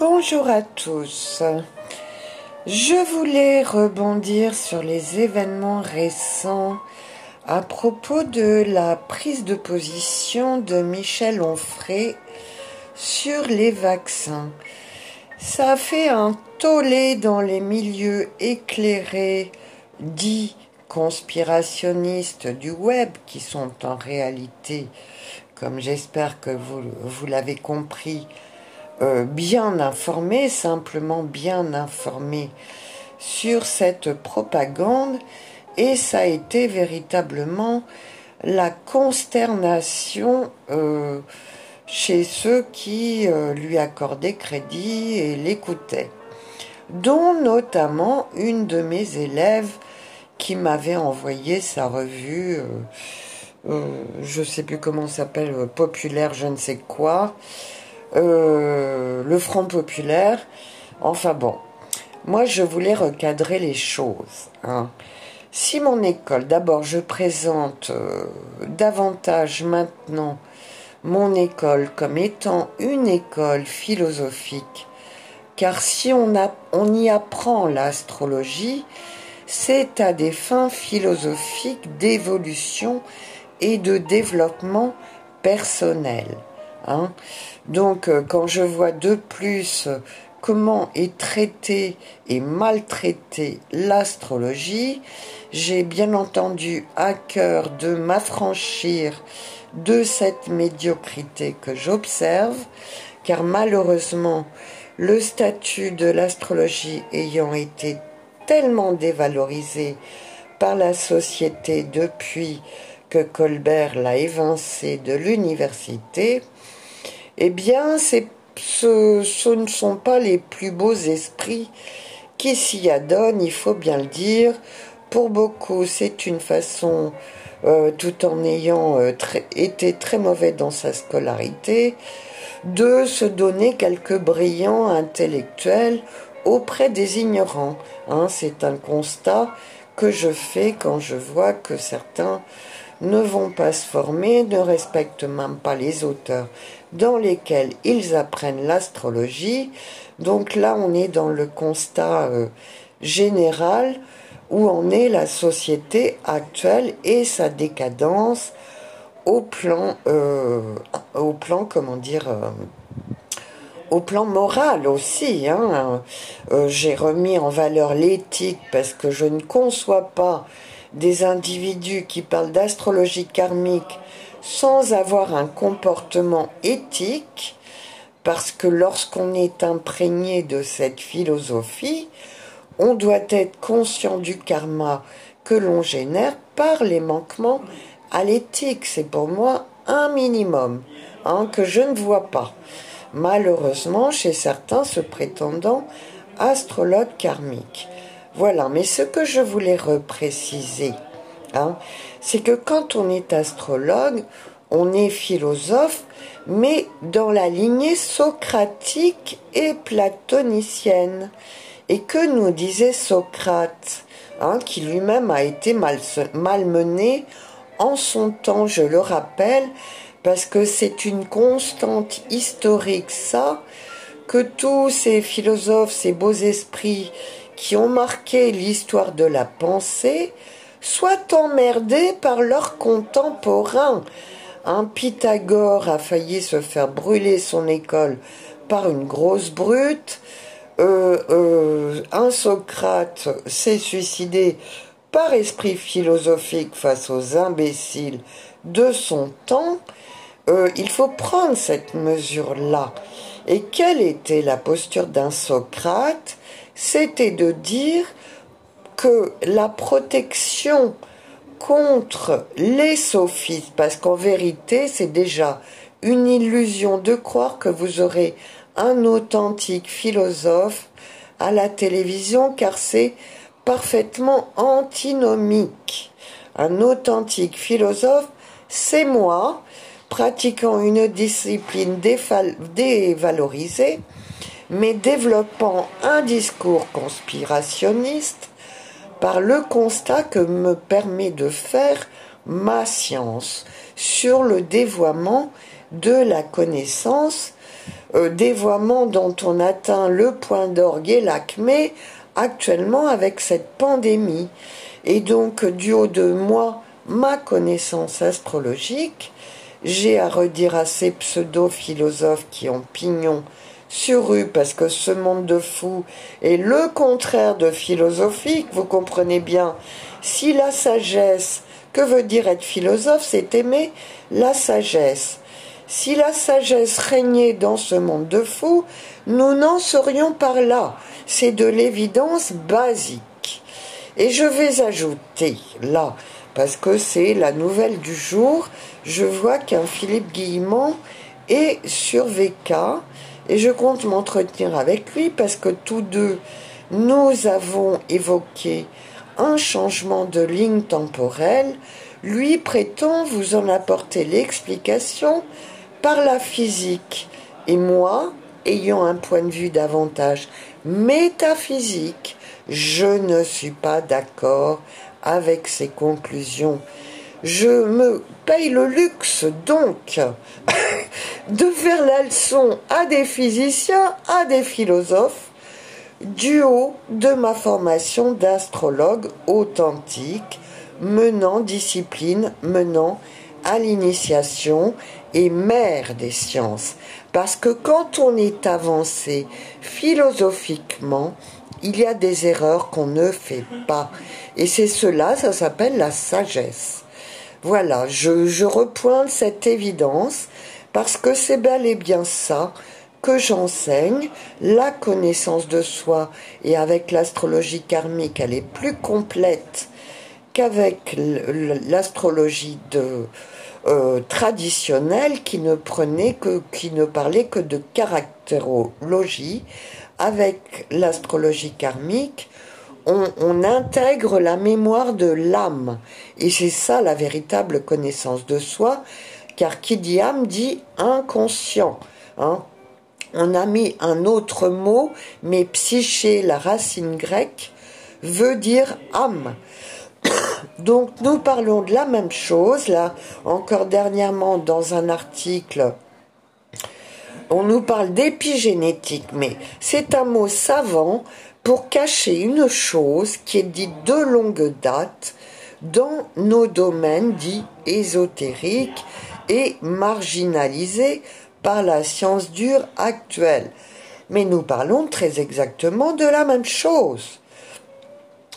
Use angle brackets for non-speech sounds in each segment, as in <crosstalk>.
Bonjour à tous. Je voulais rebondir sur les événements récents à propos de la prise de position de Michel Onfray sur les vaccins. Ça fait un tollé dans les milieux éclairés dits conspirationnistes du web qui sont en réalité, comme j'espère que vous, vous l'avez compris, euh, bien informé, simplement bien informé sur cette propagande et ça a été véritablement la consternation euh, chez ceux qui euh, lui accordaient crédit et l'écoutaient, dont notamment une de mes élèves qui m'avait envoyé sa revue, je ne sais plus comment s'appelle, populaire, je ne sais quoi, euh, le Front populaire. Enfin bon, moi je voulais recadrer les choses. Hein. Si mon école, d'abord je présente euh, davantage maintenant mon école comme étant une école philosophique, car si on, a, on y apprend l'astrologie, c'est à des fins philosophiques d'évolution et de développement personnel. Hein. Donc euh, quand je vois de plus comment est traitée et maltraitée l'astrologie, j'ai bien entendu à cœur de m'affranchir de cette médiocrité que j'observe, car malheureusement, le statut de l'astrologie ayant été tellement dévalorisé par la société depuis que Colbert l'a évincé de l'université, eh bien, ce, ne sont pas les plus beaux esprits qui s'y adonnent, il faut bien le dire. Pour beaucoup, c'est une façon, euh, tout en ayant euh, été très mauvais dans sa scolarité, de se donner quelques brillants intellectuels auprès des ignorants. Hein, c'est un constat que je fais quand je vois que certains ne vont pas se former, ne respectent même pas les auteurs dans lesquels ils apprennent l'astrologie. Donc là, on est dans le constat euh, général où en est la société actuelle et sa décadence au plan, euh, au plan comment dire, euh, au plan moral aussi. Hein. J'ai remis en valeur l'éthique parce que je ne conçois pas des individus qui parlent d'astrologie karmique sans avoir un comportement éthique, parce que lorsqu'on est imprégné de cette philosophie, on doit être conscient du karma que l'on génère par les manquements à l'éthique. C'est pour moi un minimum hein, que je ne vois pas. Malheureusement, chez certains se prétendant astrologues karmiques. Voilà, mais ce que je voulais repréciser, hein, c'est que quand on est astrologue, on est philosophe, mais dans la lignée socratique et platonicienne. Et que nous disait Socrate, hein, qui lui-même a été malmené en son temps, je le rappelle, parce que c'est une constante historique, ça, que tous ces philosophes, ces beaux esprits qui ont marqué l'histoire de la pensée, soient emmerdés par leurs contemporains. Un Pythagore a failli se faire brûler son école par une grosse brute. Euh, euh, un Socrate s'est suicidé par esprit philosophique face aux imbéciles de son temps. Euh, il faut prendre cette mesure-là. Et quelle était la posture d'un Socrate? C'était de dire que la protection contre les sophistes, parce qu'en vérité, c'est déjà une illusion de croire que vous aurez un authentique philosophe à la télévision, car c'est parfaitement antinomique. Un authentique philosophe, c'est moi, pratiquant une discipline dévalorisée, mais développant un discours conspirationniste par le constat que me permet de faire ma science sur le dévoiement de la connaissance euh, dévoiement dont on atteint le point d'orgue et l'acmé actuellement avec cette pandémie. Et donc, du haut de moi, ma connaissance astrologique, j'ai à redire à ces pseudo-philosophes qui ont pignon sur rue parce que ce monde de fous est le contraire de philosophique, vous comprenez bien. Si la sagesse, que veut dire être philosophe, c'est aimer la sagesse. Si la sagesse régnait dans ce monde de fous, nous n'en serions par là. C'est de l'évidence basique. Et je vais ajouter là, parce que c'est la nouvelle du jour, je vois qu'un Philippe Guillemont est sur VK et je compte m'entretenir avec lui parce que tous deux, nous avons évoqué un changement de ligne temporelle. Lui prétend vous en apporter l'explication par la physique. Et moi, ayant un point de vue davantage métaphysique, je ne suis pas d'accord avec ses conclusions. Je me paye le luxe donc <laughs> de faire la leçon à des physiciens, à des philosophes, du haut de ma formation d'astrologue authentique, menant discipline, menant à l'initiation et mère des sciences. Parce que quand on est avancé philosophiquement, il y a des erreurs qu'on ne fait pas. Et c'est cela, ça s'appelle la sagesse. Voilà, je, repointe cette évidence parce que c'est bel et bien ça que j'enseigne, la connaissance de soi, et avec l'astrologie karmique, elle est plus complète qu'avec l'astrologie euh, traditionnelle qui ne prenait que, qui ne parlait que de caractérologie. Avec l'astrologie karmique, on, intègre la mémoire de l'âme, et c'est ça la véritable connaissance de soi, car qui dit âme dit inconscient. Hein. On a mis un autre mot, mais psyché, la racine grecque, veut dire âme. <coughs> Donc nous parlons de la même chose, là, encore dernièrement dans un article, on nous parle d'épigénétique, mais c'est un mot savant pour cacher une chose qui est dite de longue date dans nos domaines dits ésotériques et marginalisé par la science dure actuelle. Mais nous parlons très exactement de la même chose,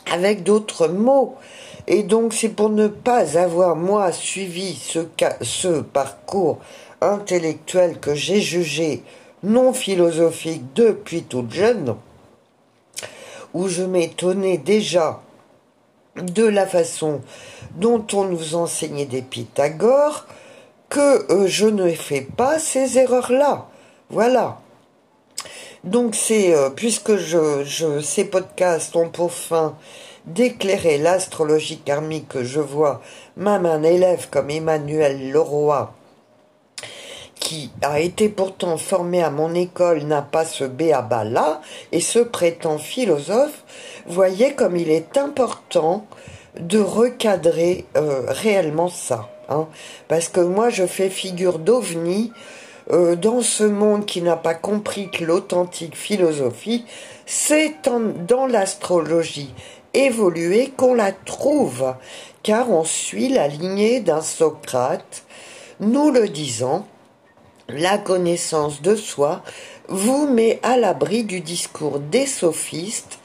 avec d'autres mots. Et donc c'est pour ne pas avoir, moi, suivi ce, ce parcours intellectuel que j'ai jugé non philosophique depuis toute jeune, où je m'étonnais déjà de la façon dont on nous enseignait des Pythagore, que euh, je ne fais pas ces erreurs-là. Voilà. Donc c'est, euh, puisque je, je, ces podcasts ont pour fin d'éclairer l'astrologie karmique que je vois, même un élève comme Emmanuel Leroy, qui a été pourtant formé à mon école, n'a pas ce béaba-là, et se prétend philosophe, voyez comme il est important de recadrer euh, réellement ça. Hein. parce que moi je fais figure d'ovni euh, dans ce monde qui n'a pas compris que l'authentique philosophie, c'est dans l'astrologie évoluée qu'on la trouve, car on suit la lignée d'un Socrate, nous le disant, la connaissance de soi vous met à l'abri du discours des sophistes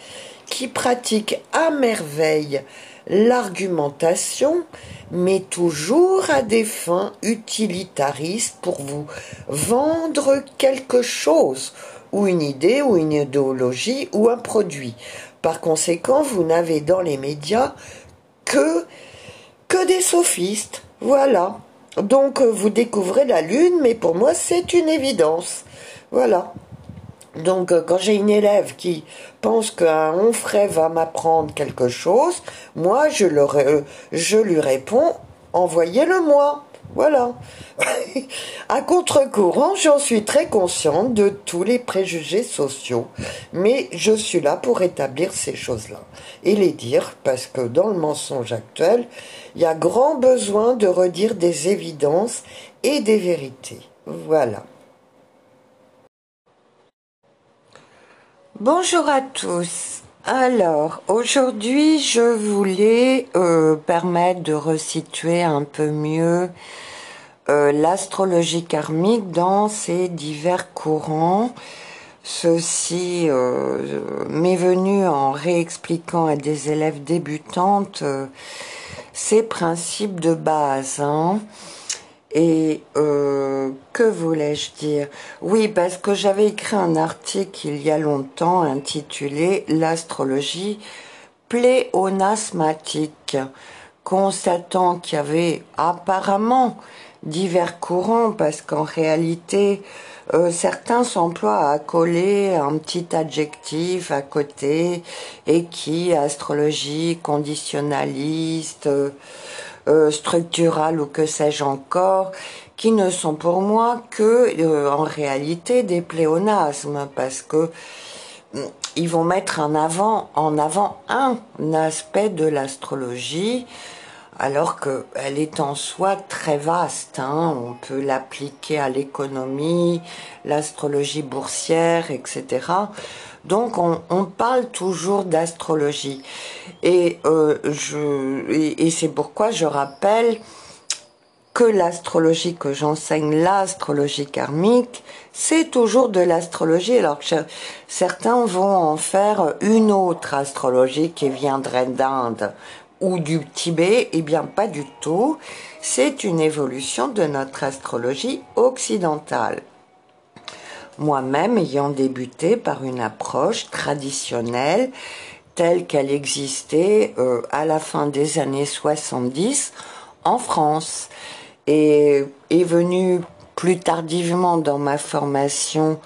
qui pratiquent à merveille l'argumentation, mais toujours à des fins utilitaristes pour vous vendre quelque chose, ou une idée, ou une idéologie, ou un produit. Par conséquent, vous n'avez dans les médias que, que des sophistes. Voilà. Donc vous découvrez la Lune, mais pour moi c'est une évidence. Voilà. Donc, euh, quand j'ai une élève qui pense qu'un onfray va m'apprendre quelque chose, moi, je, euh, je lui réponds, envoyez-le-moi. Voilà. <laughs> à contre-courant, j'en suis très consciente de tous les préjugés sociaux, mais je suis là pour établir ces choses-là et les dire parce que dans le mensonge actuel, il y a grand besoin de redire des évidences et des vérités. Voilà. Bonjour à tous. Alors, aujourd'hui, je voulais euh, permettre de resituer un peu mieux euh, l'astrologie karmique dans ses divers courants. Ceci euh, m'est venu en réexpliquant à des élèves débutantes ces principes de base. Hein. Et euh, que voulais-je dire? Oui, parce que j'avais écrit un article il y a longtemps intitulé L'astrologie pléonasmatique, constatant qu'il y avait apparemment divers courants, parce qu'en réalité, euh, certains s'emploient à coller un petit adjectif à côté, et qui, astrologie conditionnaliste, euh, structurales ou que sais-je encore, qui ne sont pour moi que euh, en réalité des pléonasmes parce que mm, ils vont mettre en avant en avant un aspect de l'astrologie alors qu'elle est en soi très vaste. Hein. On peut l'appliquer à l'économie, l'astrologie boursière, etc. Donc on, parle toujours d'astrologie. Et, euh, et, c'est pourquoi je rappelle que l'astrologie que j'enseigne, l'astrologie karmique, c'est toujours de l'astrologie, alors que certains vont en faire une autre astrologie qui viendrait d'Inde ou du Tibet, eh bien pas du tout. C'est une évolution de notre astrologie occidentale moi-même ayant débuté par une approche traditionnelle telle qu'elle existait euh, à la fin des années 70 en France et est venue plus tardivement dans ma formation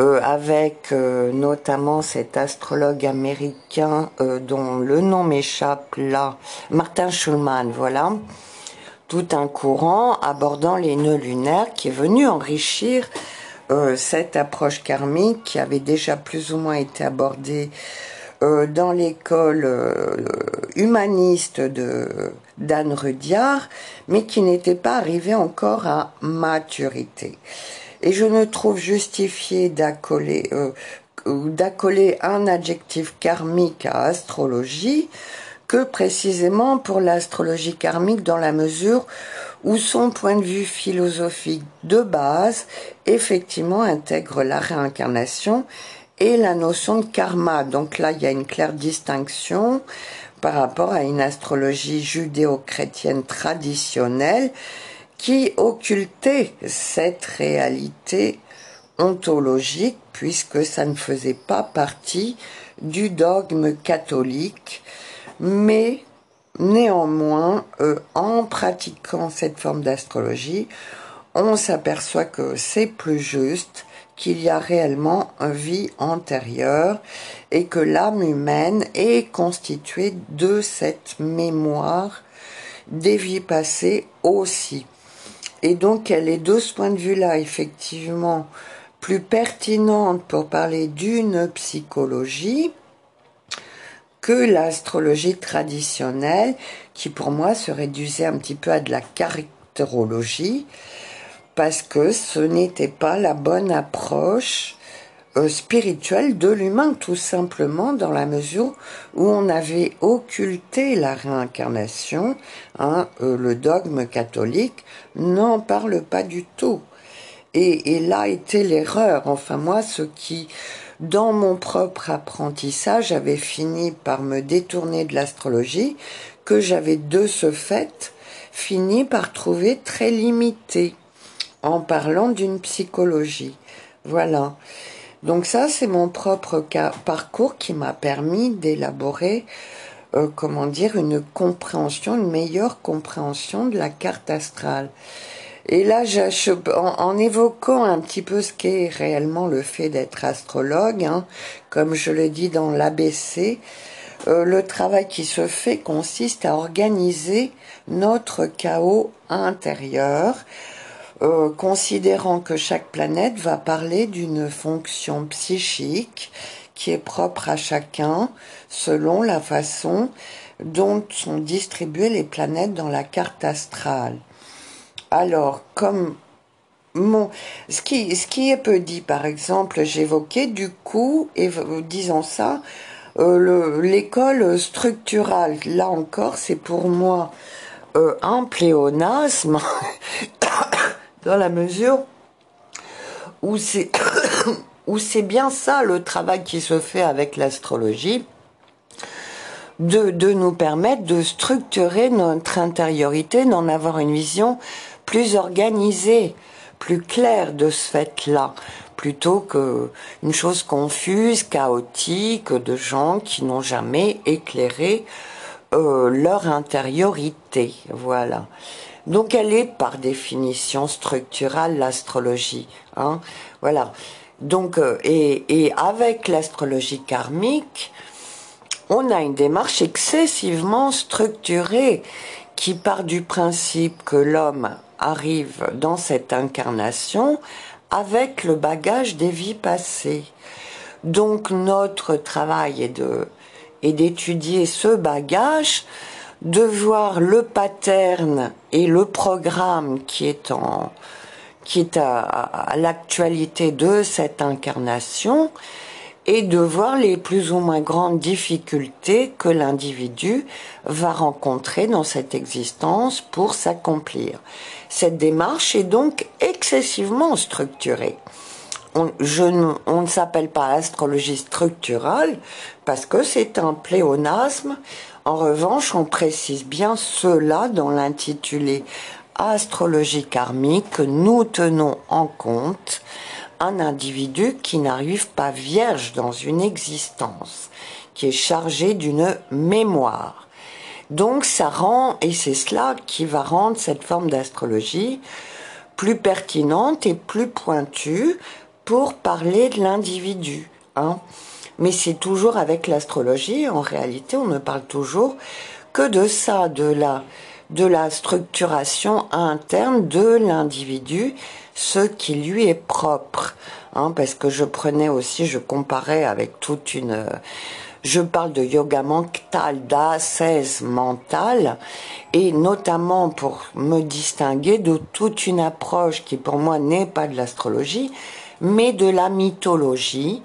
euh, avec euh, notamment cet astrologue américain dont le nom m'échappe là, Martin Schulman, voilà, tout un courant abordant les nœuds lunaires qui est venu enrichir euh, cette approche karmique qui avait déjà plus ou moins été abordée euh, dans l'école euh, humaniste de d'Anne Rudyard, mais qui n'était pas arrivée encore à maturité. Et je ne trouve justifié d'accoler d'accoler un adjectif karmique à astrologie que précisément pour l'astrologie karmique dans la mesure où son point de vue philosophique de base effectivement intègre la réincarnation et la notion de karma. Donc là, il y a une claire distinction par rapport à une astrologie judéo-chrétienne traditionnelle qui occultait cette réalité ontologique puisque ça ne faisait pas partie du dogme catholique, mais Néanmoins, euh, en pratiquant cette forme d'astrologie, on s'aperçoit que c'est plus juste, qu'il y a réellement une vie antérieure et que l'âme humaine est constituée de cette mémoire des vies passées aussi. Et donc elle est de ce point de vue-là effectivement plus pertinente pour parler d'une psychologie que l'astrologie traditionnelle, qui pour moi se réduisait un petit peu à de la caractérologie, parce que ce n'était pas la bonne approche euh, spirituelle de l'humain, tout simplement, dans la mesure où on avait occulté la réincarnation. Hein, euh, le dogme catholique n'en parle pas du tout. Et, et là était l'erreur. Enfin, moi, ce qui dans mon propre apprentissage, j'avais fini par me détourner de l'astrologie, que j'avais de ce fait fini par trouver très limité en parlant d'une psychologie. Voilà. Donc ça, c'est mon propre parcours qui m'a permis d'élaborer, euh, comment dire, une compréhension, une meilleure compréhension de la carte astrale. Et là, en, évoquant un petit peu ce qu'est réellement le fait d'être astrologue, hein, comme je le dis dans l'ABC, euh, le travail qui se fait consiste à organiser notre chaos intérieur, euh, considérant que chaque planète va parler d'une fonction psychique qui est propre à chacun selon la façon dont sont distribuées les planètes dans la carte astrale. Alors, comme ce, qui, ce qui est peu dit, par exemple, j'évoquais du coup, et disons ça, euh, l'école structurale. Là encore, c'est pour moi euh, un pléonasme, <coughs> dans la mesure où c'est <coughs> où c'est bien ça le travail qui se fait avec l'astrologie, de, de nous permettre de structurer notre intériorité, d'en avoir une vision plus organisée, plus claire de ce fait-là, plutôt que une chose confuse, chaotique, de gens qui n'ont jamais éclairé euh, leur intériorité. Voilà. Donc elle est par définition structurale l'astrologie. Hein voilà. Donc, euh, et, et avec l'astrologie karmique, on a une démarche excessivement structurée qui part du principe que l'homme arrive dans cette incarnation avec le bagage des vies passées. Donc notre travail est de est d'étudier ce bagage, de voir le pattern et le programme qui est en qui est à, l'actualité de cette incarnation et de voir les plus ou moins grandes difficultés que l'individu va rencontrer dans cette existence pour s'accomplir. Cette démarche est donc excessivement structurée. On, ne s'appelle pas astrologie structurale parce que c'est un pléonasme. En revanche, on précise bien cela dans l'intitulé astrologie karmique que nous tenons en compte un individu qui n'arrive pas vierge dans une existence, qui est chargé d'une mémoire. Donc ça rend, et c'est cela qui va rendre cette forme d'astrologie plus pertinente et plus pointue pour parler de l'individu. Hein. Mais c'est toujours avec l'astrologie, en réalité on ne parle toujours que de ça, de la de la structuration interne de l'individu, ce qui lui est propre. Hein, parce que je prenais aussi, je comparais avec toute une... Je parle de yoga mental, d'assaise mentale, et notamment pour me distinguer de toute une approche qui pour moi n'est pas de l'astrologie, mais de la mythologie,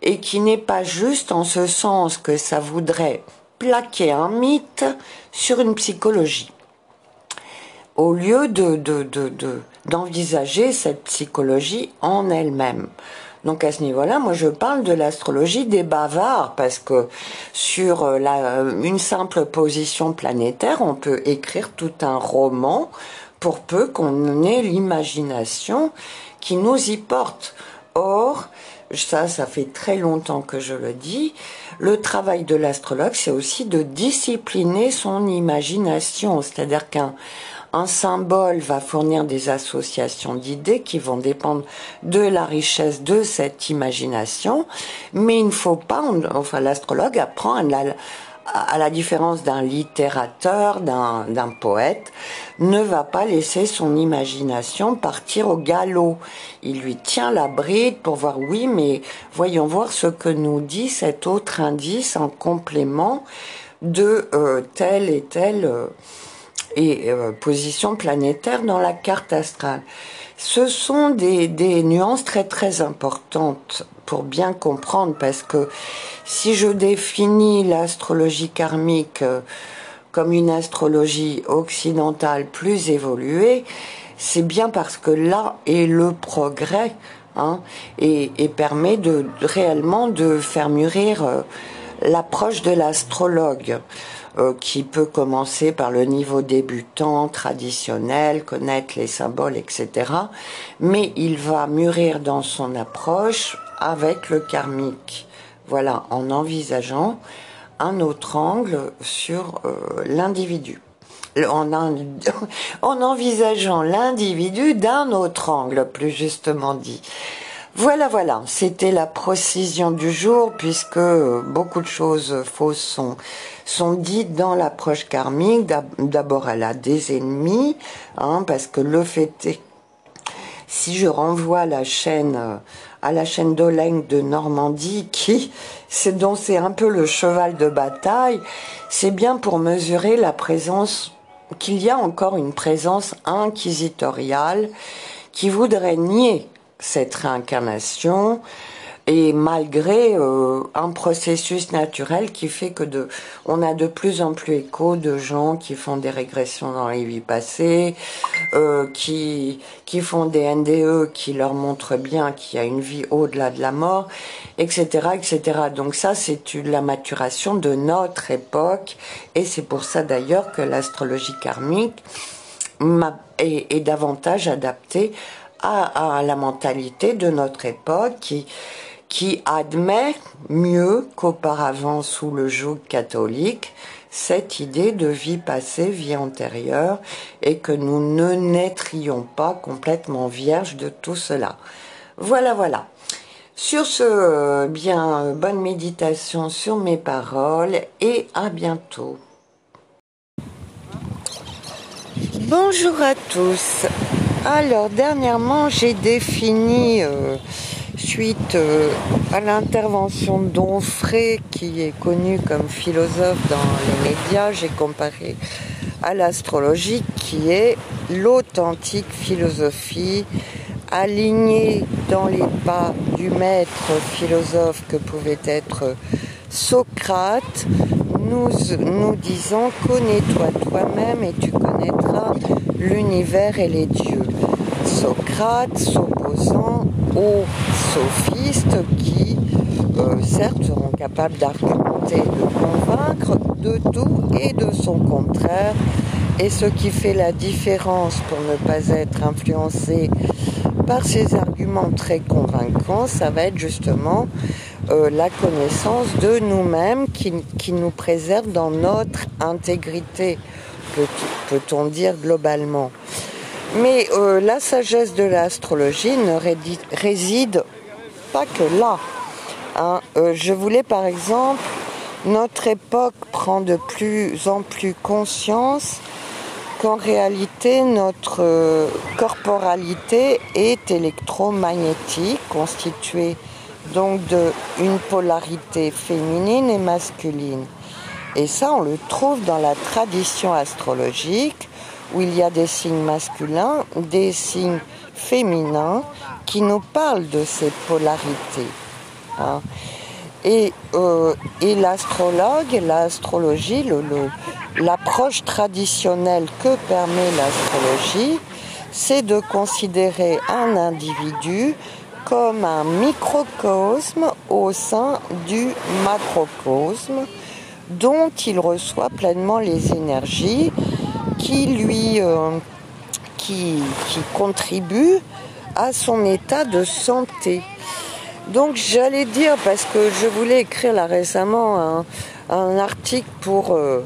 et qui n'est pas juste en ce sens que ça voudrait plaquer un mythe sur une psychologie au lieu de, d'envisager cette psychologie en elle-même. Donc à ce niveau-là, moi je parle de l'astrologie des bavards parce que sur euh, la, une simple position planétaire, on peut écrire tout un roman pour peu qu'on ait l'imagination qui nous y porte. Or, ça, ça fait très longtemps que je le dis, le travail de l'astrologue, c'est aussi de discipliner son imagination. C'est-à-dire qu'un un symbole va fournir des associations d'idées qui vont dépendre de la richesse de cette imagination, mais il ne faut pas, enfin l'astrologue apprend à la, différence d'un littérateur, d'un poète, ne va pas laisser son imagination partir au galop. Il lui tient la bride pour voir, oui, mais voyons voir ce que nous dit cet autre indice en complément de euh, tel et tel... Euh, et euh, position planétaire dans la carte astrale. Ce sont des, nuances très très importantes pour bien comprendre parce que si je définis l'astrologie karmique euh, comme une astrologie occidentale plus évoluée, c'est bien parce que là est le progrès hein, et, et, permet de, réellement de faire mûrir euh, l'approche de l'astrologue. Euh, qui peut commencer par le niveau débutant, traditionnel, connaître les symboles, etc. Mais il va mûrir dans son approche avec le karmique. Voilà, en envisageant un autre angle sur euh, l'individu. En, <laughs> en, envisageant l'individu d'un autre angle, plus justement dit. Voilà, voilà, c'était la précision du jour puisque beaucoup de choses fausses sont, dites dans l'approche karmique. D'abord, elle a des ennemis, hein, parce que le fait est, si je renvoie la chaîne, à la chaîne d'Oleng de Normandie, qui, c'est dont c'est un peu le cheval de bataille, c'est bien pour mesurer la présence, qu'il y a encore une présence inquisitoriale qui voudraient nier cette réincarnation, et malgré euh, un processus naturel qui fait que de, on a de plus en plus écho de gens qui font des régressions dans les vies passées, euh, qui qui font des NDE qui leur montrent bien qu'il y a une vie au-delà de la mort, etc., etc. Donc ça, c'est la maturation de notre époque, et c'est pour ça d'ailleurs que l'astrologie karmique est, est davantage adaptée à, la mentalité de notre époque qui qui admet mieux qu'auparavant sous le joug catholique cette idée de vie passée, vie antérieure, et que nous ne naîtrions pas complètement vierges de tout cela. Voilà, voilà. Sur ce, bien, bonne méditation sur mes paroles et à bientôt. Bonjour à tous. Alors, dernièrement, j'ai défini euh, suite euh, à l'intervention d'Onfray, qui est connu comme philosophe dans les médias, j'ai comparé à l'astrologie, qui est l'authentique philosophie alignée dans les pas du maître philosophe que pouvait être Socrate, nous, nous disons connais-toi toi-même et tu connaîtras l'univers et les dieux. Socrate s'opposant aux sophistes qui, euh, certes, seront capables d'argumenter, de convaincre de tout et de son contraire. Et ce qui fait la différence pour ne pas être influencé par ces arguments très convaincants, ça va être justement euh, la connaissance de nous-mêmes qui, nous préserve dans notre intégrité, peut-on dire globalement. Mais euh, la sagesse de l'astrologie ne réside pas que là. Hein. Euh, je voulais par exemple, notre époque prend de plus en plus conscience qu'en réalité notre corporalité est électromagnétique, constituée donc d'une polarité féminine et masculine. Et ça, on le trouve dans la tradition astrologique où il y a des signes masculins, des signes féminins qui nous parlent de ces polarités. Hein. Euh, et l'astrologue, l'astrologie, l'approche traditionnelle que permet l'astrologie, c'est de considérer un individu comme un microcosme au sein du macrocosme dont il reçoit pleinement les énergies qui lui euh, qui, qui contribue à son état de santé. Donc j'allais dire, parce que je voulais écrire là récemment un, article pour euh,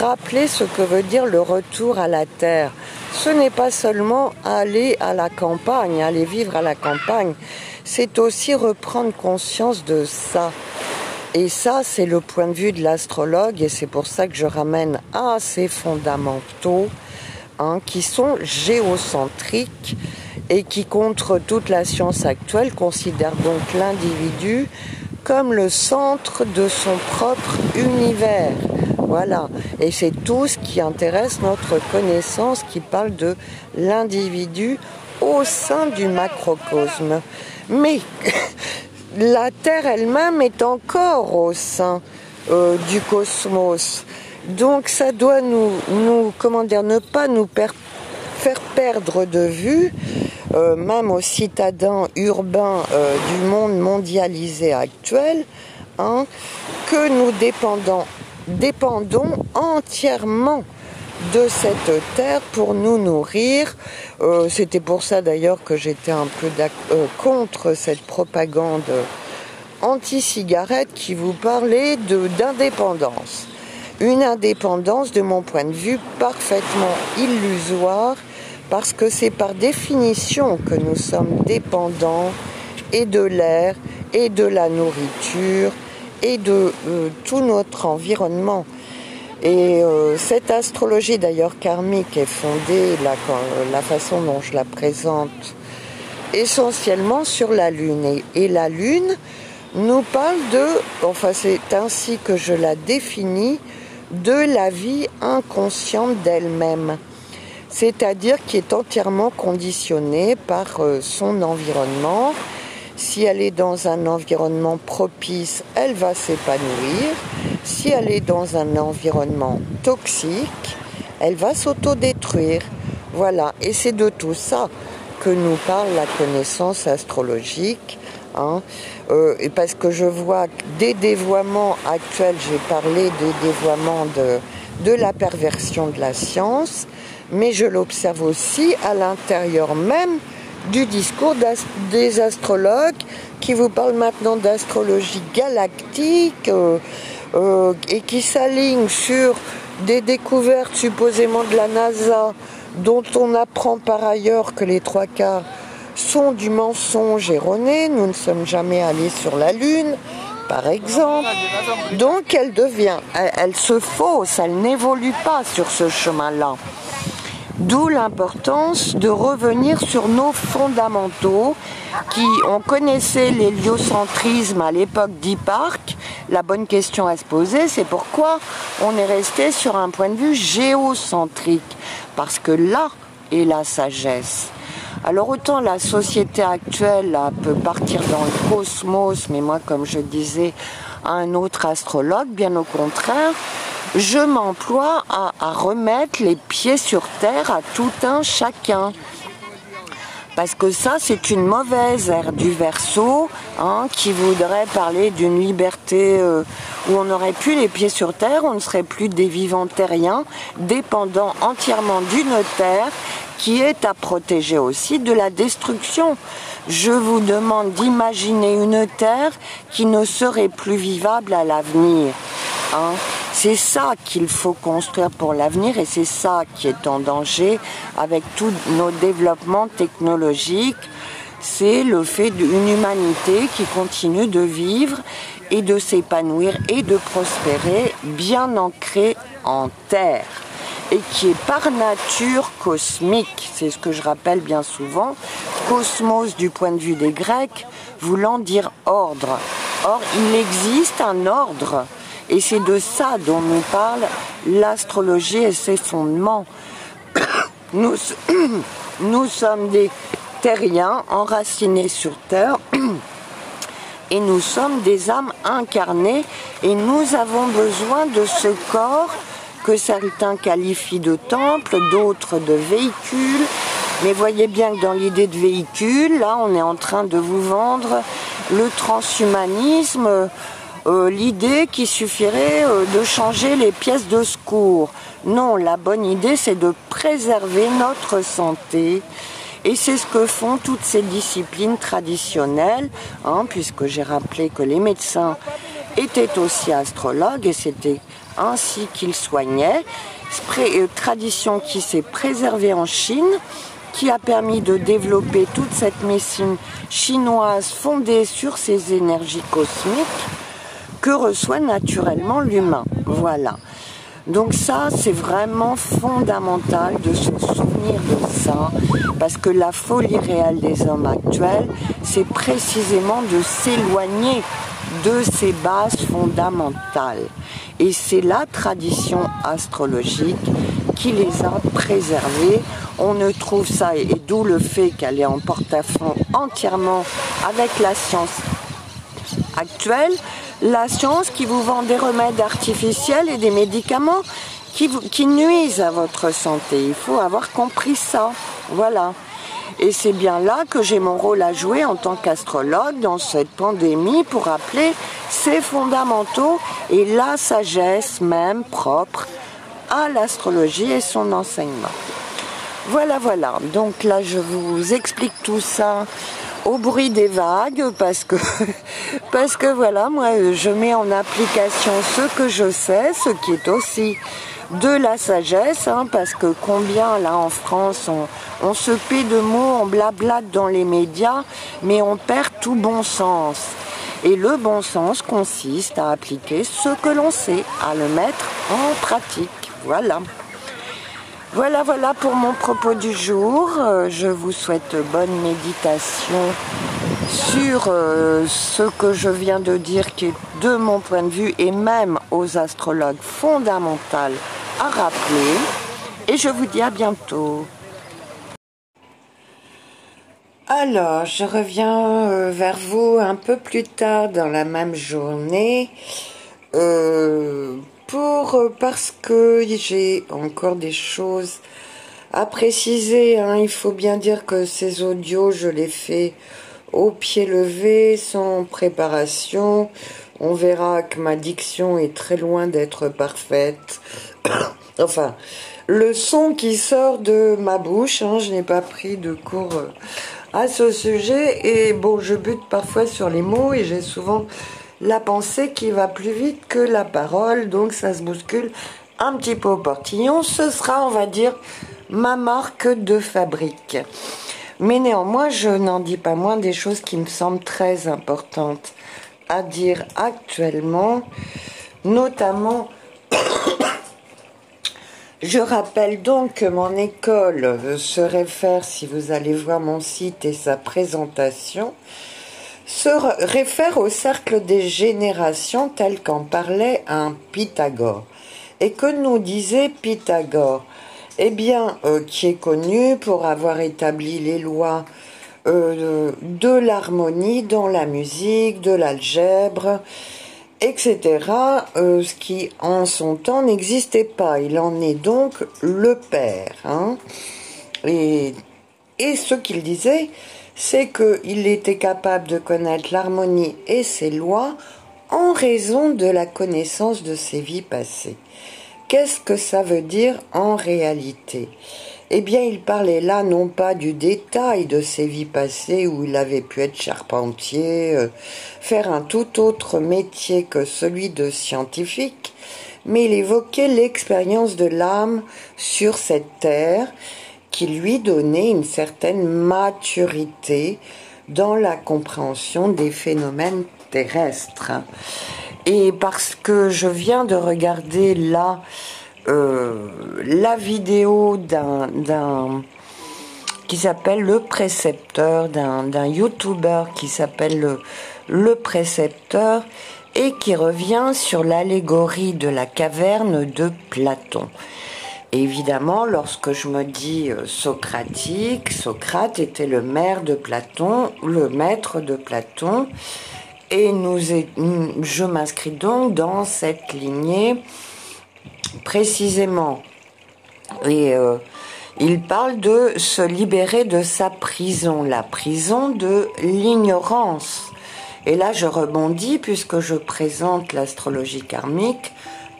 rappeler ce que veut dire le retour à la terre. Ce n'est pas seulement aller à la campagne, aller vivre à la campagne, c'est aussi reprendre conscience de ça. Et ça, c'est le point de vue de l'astrologue, et c'est pour ça que je ramène à ces fondamentaux, hein, qui sont géocentriques et qui, contre toute la science actuelle, considèrent donc l'individu comme le centre de son propre univers. Voilà. Et c'est tout ce qui intéresse notre connaissance qui parle de l'individu au sein du macrocosme. Mais <laughs> la Terre elle-même est encore au sein euh, du cosmos. Donc ça doit nous, nous comment dire, ne pas nous faire perdre de vue, euh, même aux citadins urbains euh, du monde mondialisé actuel, hein, que nous dépendons, dépendons entièrement de cette terre pour nous nourrir. Euh, c'était pour ça d'ailleurs que j'étais un peu contre cette propagande anti-cigarette qui vous parlait d'indépendance. Une indépendance, de mon point de vue, parfaitement illusoire parce que c'est par définition que nous sommes dépendants et de l'air et de la nourriture et de euh, tout notre environnement. Et euh, cette astrologie d'ailleurs karmique est fondée, la, la, façon dont je la présente, essentiellement sur la Lune. Et la Lune nous parle de, enfin c'est ainsi que je la définis, de la vie inconsciente d'elle-même. C'est-à-dire qui est entièrement conditionnée par euh, son environnement. Si elle est dans un environnement propice, elle va s'épanouir. Si elle est dans un environnement toxique, elle va s'autodétruire. Voilà, et c'est de tout ça que nous parle la connaissance astrologique. Hein. Euh, et parce que je vois des dévoiements actuels, j'ai parlé des dévoiements de, de la perversion de la science, mais je l'observe aussi à l'intérieur même du discours des astrologues qui vous parlent maintenant d'astrologie galactique euh, euh, et qui s'alignent sur des découvertes supposément de la NASA dont on apprend par ailleurs que les trois quarts sont du mensonge erroné. Nous ne sommes jamais allés sur la Lune, par exemple. Donc elle devient, elle, se fausse, elle n'évolue pas sur ce chemin-là. D'où l'importance de revenir sur nos fondamentaux qui, on connaissait l'héliocentrisme à l'époque d'Hipparque. La bonne question à se poser, c'est pourquoi on est resté sur un point de vue géocentrique? Parce que là est la sagesse. Alors autant la société actuelle peut partir dans le cosmos, mais moi, comme je disais un autre astrologue, bien au contraire, je m'emploie à, remettre les pieds sur terre à tout un chacun. Parce que ça, c'est une mauvaise ère du verso hein, qui voudrait parler d'une liberté euh, où on n'aurait plus les pieds sur terre, on ne serait plus des vivants terriens, dépendant entièrement d'une terre qui est à protéger aussi de la destruction. Je vous demande d'imaginer une terre qui ne serait plus vivable à l'avenir. Hein. C'est ça qu'il faut construire pour l'avenir et c'est ça qui est en danger avec tous nos développements technologiques. C'est le fait d'une humanité qui continue de vivre et de s'épanouir et de prospérer bien ancrée en terre et qui est par nature cosmique. C'est ce que je rappelle bien souvent. Cosmos du point de vue des Grecs voulant dire ordre. Or, il existe un ordre et c'est de ça dont nous parle l'astrologie et ses fondements. <coughs> Nous, <coughs> nous sommes des terriens enracinés sur Terre <coughs> et nous sommes des âmes incarnées et nous avons besoin de ce corps que certains qualifient de temple, d'autres de véhicule. Mais voyez bien que dans l'idée de véhicule, là, on est en train de vous vendre le transhumanisme, euh, l'idée qu'il suffirait euh, de changer les pièces de secours. Non, la bonne idée, c'est de préserver notre santé. Et c'est ce que font toutes ces disciplines traditionnelles, hein, puisque j'ai rappelé que les médecins étaient aussi astrologues et c'était ainsi qu'ils soignaient. Euh, tradition qui s'est préservée en Chine, qui a permis de développer toute cette médecine chinoise fondée sur ces énergies cosmiques que reçoit naturellement l'humain. Voilà. Donc ça, c'est vraiment fondamental de se souvenir de ça, parce que la folie réelle des hommes actuels, c'est précisément de s'éloigner de ces bases fondamentales. Et c'est la tradition astrologique qui les a préservées. On ne trouve ça, et d'où le fait qu'elle est en porte-à-fond entièrement avec la science actuelle, la science qui vous vend des remèdes artificiels et des médicaments qui, qui nuisent à votre santé. Il faut avoir compris ça. Voilà. Et c'est bien là que j'ai mon rôle à jouer en tant qu'astrologue dans cette pandémie pour rappeler ces fondamentaux et la sagesse même propre à l'astrologie et son enseignement. Voilà, voilà. Donc là, je vous explique tout ça au bruit des vagues parce que <laughs> parce que voilà moi je mets en application ce que je sais ce qui est aussi de la sagesse hein, parce que combien là en France on, on se paie de mots on blablate dans les médias mais on perd tout bon sens. Et le bon sens consiste à appliquer ce que l'on sait à le mettre en pratique. Voilà. Voilà, voilà pour mon propos du jour. Euh, je vous souhaite bonne méditation sur euh, ce que je viens de dire qui est de mon point de vue et même aux astrologues fondamental à rappeler. et je vous dis à bientôt. Alors, je reviens euh, vers vous un peu plus tard dans la même journée euh, pour parce que j'ai encore des choses à préciser. Hein. Il faut bien dire que ces audios, je les fais au pied levé, sans préparation. On verra que ma diction est très loin d'être parfaite. <coughs> enfin, le son qui sort de ma bouche, hein, je n'ai pas pris de cours euh, à ce sujet et bon, je bute parfois sur les mots et j'ai souvent la pensée qui va plus vite que la parole, donc ça se bouscule un petit peu au portillon. Ce sera, on va dire, ma marque de fabrique. Mais néanmoins, je n'en dis pas moins des choses qui me semblent très importantes à dire actuellement, notamment <coughs> je rappelle donc que mon école se réfère, si vous allez voir mon site et sa présentation, se réfère au cercle des générations tel qu'en parlait un Pythagore. Et que nous disait Pythagore? Eh bien, euh, qui est connu pour avoir établi les lois euh, de l'harmonie dans la musique, de l'algèbre, etc., euh, ce qui en son temps n'existait pas. Il en est donc le père. Hein. Et, et ce qu'il disait, c'est qu'il était capable de connaître l'harmonie et ses lois en raison de la connaissance de ses vies passées. Qu'est-ce que ça veut dire en réalité? Eh bien, il parlait là non pas du détail de ses vies passées où il avait pu être charpentier, euh, faire un tout autre métier que celui de scientifique, mais il évoquait l'expérience de l'âme sur cette terre qui lui donnait une certaine maturité dans la compréhension des phénomènes terrestres. Et parce que je viens de regarder là euh, la vidéo d'un qui s'appelle le précepteur d'un youtuber qui s'appelle le, le précepteur et qui revient sur l'allégorie de la caverne de Platon. évidemment, lorsque je me dis euh, socratique, Socrate était le maire de Platon, le maître de Platon, et nous, je m'inscris donc dans cette lignée précisément. Et euh, il parle de se libérer de sa prison, la prison de l'ignorance. Et là, je rebondis puisque je présente l'astrologie karmique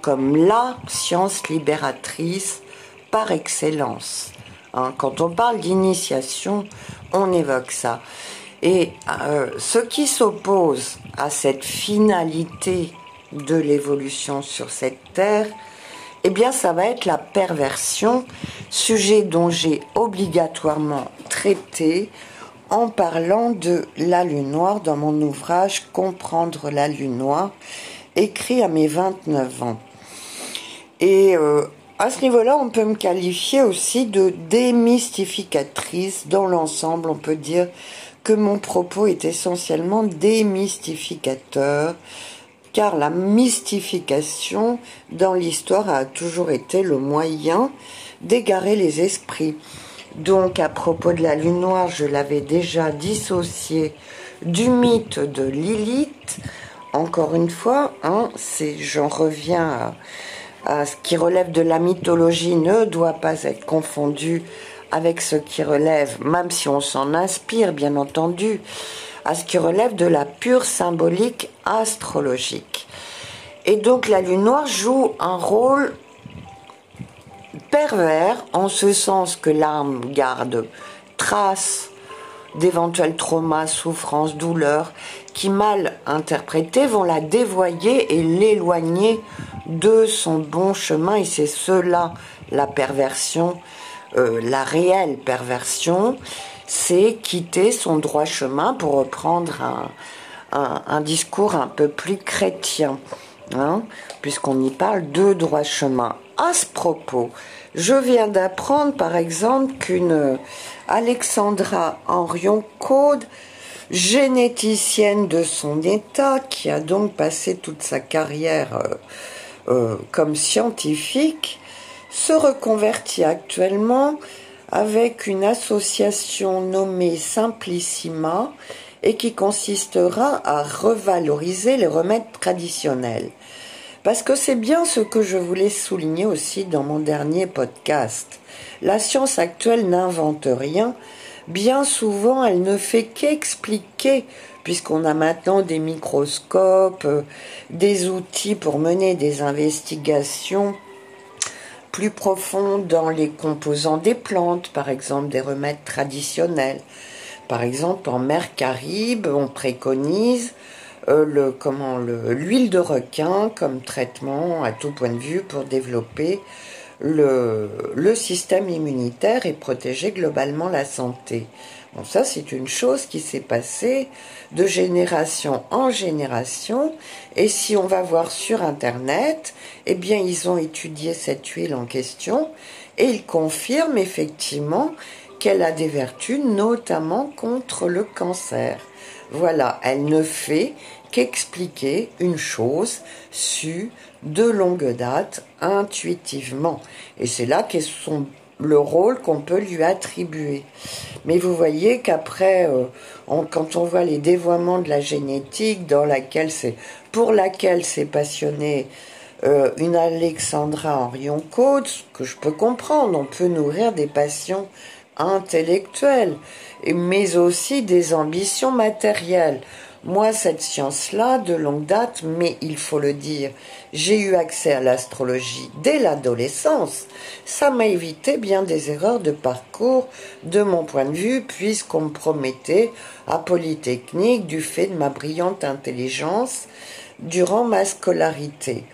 comme la science libératrice par excellence. Hein, quand on parle d'initiation, on évoque ça. Et euh, ce qui s'oppose à cette finalité de l'évolution sur cette terre, eh bien ça va être la perversion, sujet dont j'ai obligatoirement traité en parlant de la lune noire dans mon ouvrage Comprendre la lune noire, écrit à mes 29 ans. Et euh, à ce niveau-là, on peut me qualifier aussi de démystificatrice. Dans l'ensemble, on peut dire que mon propos est essentiellement démystificateur, car la mystification dans l'histoire a toujours été le moyen d'égarer les esprits. Donc à propos de la lune noire, je l'avais déjà dissocié du mythe de Lilith. Encore une fois, hein, j'en reviens à, à, ce qui relève de la mythologie ne doit pas être confondu avec ce qui relève, même si on s'en inspire bien entendu, à ce qui relève de la pure symbolique astrologique. Et donc la lune noire joue un rôle pervers en ce sens que l'âme garde trace d'éventuels traumas, souffrances, douleurs qui mal interprétés vont la dévoyer et l'éloigner de son bon chemin et c'est cela la perversion, euh, la réelle perversion c'est quitter son droit chemin pour reprendre un, discours un peu plus chrétien, hein, puisqu'on y parle de droit chemin. À ce propos, je viens d'apprendre par exemple qu'une Alexandra Henrion-Caude, généticienne de son état, qui a donc passé toute sa carrière euh, euh, comme scientifique, se reconvertit actuellement avec une association nommée Simplissima et qui consistera à revaloriser les remèdes traditionnels. Parce que c'est bien ce que je voulais souligner aussi dans mon dernier podcast. La science actuelle n'invente rien, bien souvent elle ne fait qu'expliquer, puisqu'on a maintenant des microscopes, euh, des outils pour mener des investigations plus profondes dans les composants des plantes, par exemple des remèdes traditionnels. Par exemple, en mer Caribe, on préconise euh, le, comment, l'huile de requin comme traitement à tout point de vue pour développer le, le système immunitaire et protéger globalement la santé. Bon, ça, c'est une chose qui s'est passée de génération en génération. Et si on va voir sur Internet, eh bien, ils ont étudié cette huile en question et ils confirment effectivement qu'elle a des vertus, notamment contre le cancer. Voilà, elle ne fait qu'expliquer une chose su de longue date, intuitivement. Et c'est là qu'est son le rôle qu'on peut lui attribuer. Mais vous voyez qu'après, euh, quand on voit les dévoiements de la génétique, dans laquelle c'est, pour laquelle s'est passionné euh, une Alexandra Henrion Coates, que je peux comprendre, on peut nourrir des passions intellectuelles, mais aussi des ambitions matérielles. Moi, cette science-là, de longue date, mais il faut le dire, j'ai eu accès à l'astrologie dès l'adolescence. Ça m'a évité bien des erreurs de parcours de mon point de vue, puisqu'on me promettait à Polytechnique du fait de ma brillante intelligence durant ma scolarité.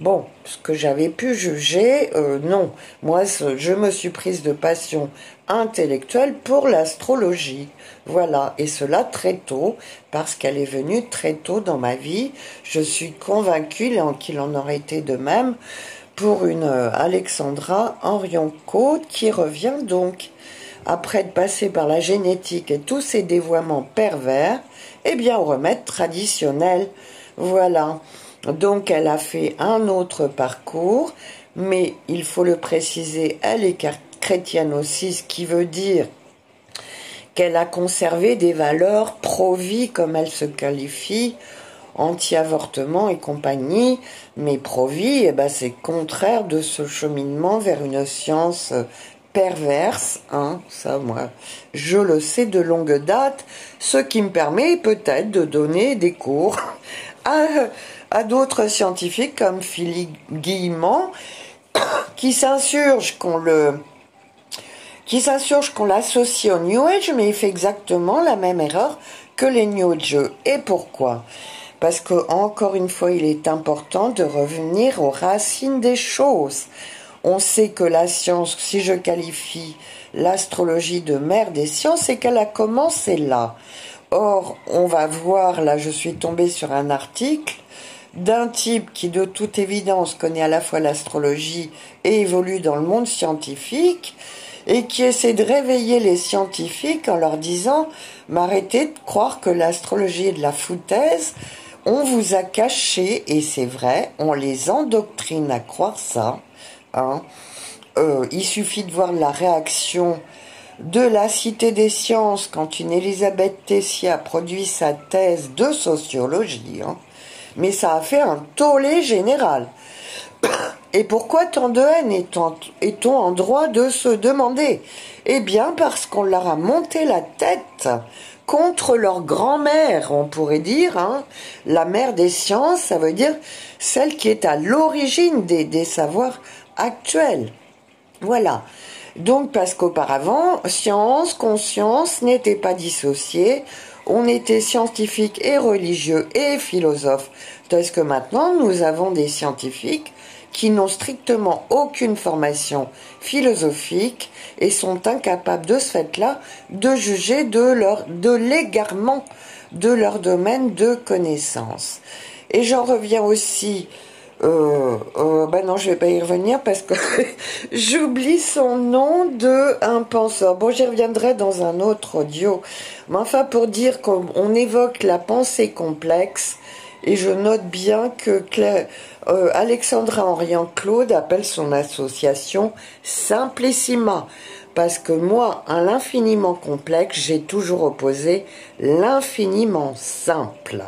Bon, ce que j'avais pu juger, euh, non. Moi, je me suis prise de passion intellectuelle pour l'astrologie. Voilà, et cela très tôt, parce qu'elle est venue très tôt dans ma vie. Je suis convaincue qu'il en aurait été de même pour une euh, Alexandra Henrion-Côte qui revient donc, après de passer par la génétique et tous ces dévoiements pervers, eh bien au remède traditionnel. Voilà. Donc elle a fait un autre parcours, mais il faut le préciser, elle est chrétienne aussi, ce qui veut dire qu'elle a conservé des valeurs pro-vie, comme elle se qualifie, anti-avortement et compagnie, mais pro-vie, eh ben, c'est contraire de ce cheminement vers une science perverse, hein, ça moi, je le sais de longue date, ce qui me permet peut-être de donner des cours à d'autres scientifiques comme Philippe Guillemont <coughs> qui s'insurge qu'on le qui s'insurge qu'on l'associe au New Age, mais il fait exactement la même erreur que les New Age. Et pourquoi? Parce que, encore une fois, il est important de revenir aux racines des choses. On sait que la science, si je qualifie l'astrologie de mère des sciences, c'est qu'elle a commencé là. Or, on va voir, là je suis tombée sur un article d'un type qui de toute évidence connaît à la fois l'astrologie et évolue dans le monde scientifique, et qui essaie de réveiller les scientifiques en leur disant m'arrêtez de croire que l'astrologie est de la foutaise, on vous a caché, et c'est vrai, on les endoctrine à croire ça. Hein. Euh, il suffit de voir la réaction de la Cité des Sciences quand une Elisabeth Tessier a produit sa thèse de sociologie. Hein mais ça a fait un tollé général. <coughs> Et pourquoi tant de haine est-on en droit de se demander? Eh bien parce qu'on leur a monté la tête contre leur grand-mère, on pourrait dire. Hein. La mère des sciences, ça veut dire celle qui est à l'origine des, des savoirs actuels. Voilà. Donc parce qu'auparavant, science, conscience n'étaient pas dissociées on était scientifique et religieux et philosophe, tandis que maintenant nous avons des scientifiques qui n'ont strictement aucune formation philosophique et sont incapables de ce fait-là de juger de leur de l'égarement de leur domaine de connaissance. Et j'en reviens aussi euh, euh, ben non, je vais pas y revenir parce que <laughs> j'oublie son nom de un penseur. Bon, j'y reviendrai dans un autre audio. Mais enfin, pour dire qu'on évoque la pensée complexe Et je note bien que euh, Alexandra Henriant Claude appelle son association Simplissima. Parce que moi, à l'infiniment complexe, j'ai toujours opposé l'infiniment simple.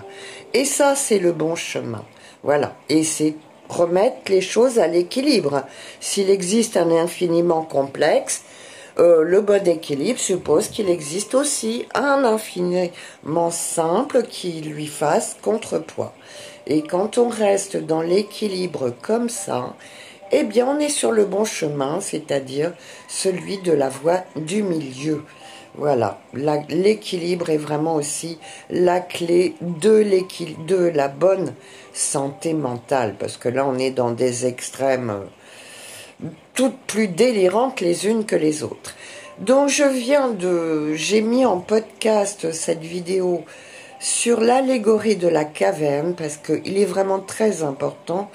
Et ça, c'est le bon chemin. Voilà. Et c'est remettre les choses à l'équilibre. S'il existe un infiniment complexe, euh, le bon équilibre suppose qu'il existe aussi un infiniment simple qui lui fasse contrepoids. Et quand on reste dans l'équilibre comme ça, eh bien on est sur le bon chemin, c'est-à-dire celui de la voie du milieu. Voilà, l'équilibre est vraiment aussi la clé de, la bonne santé mentale, parce que là on est dans des extrêmes euh, toutes plus délirantes les unes que les autres. Donc je viens de... J'ai mis en podcast cette vidéo sur l'allégorie de la caverne, parce qu'il est vraiment très important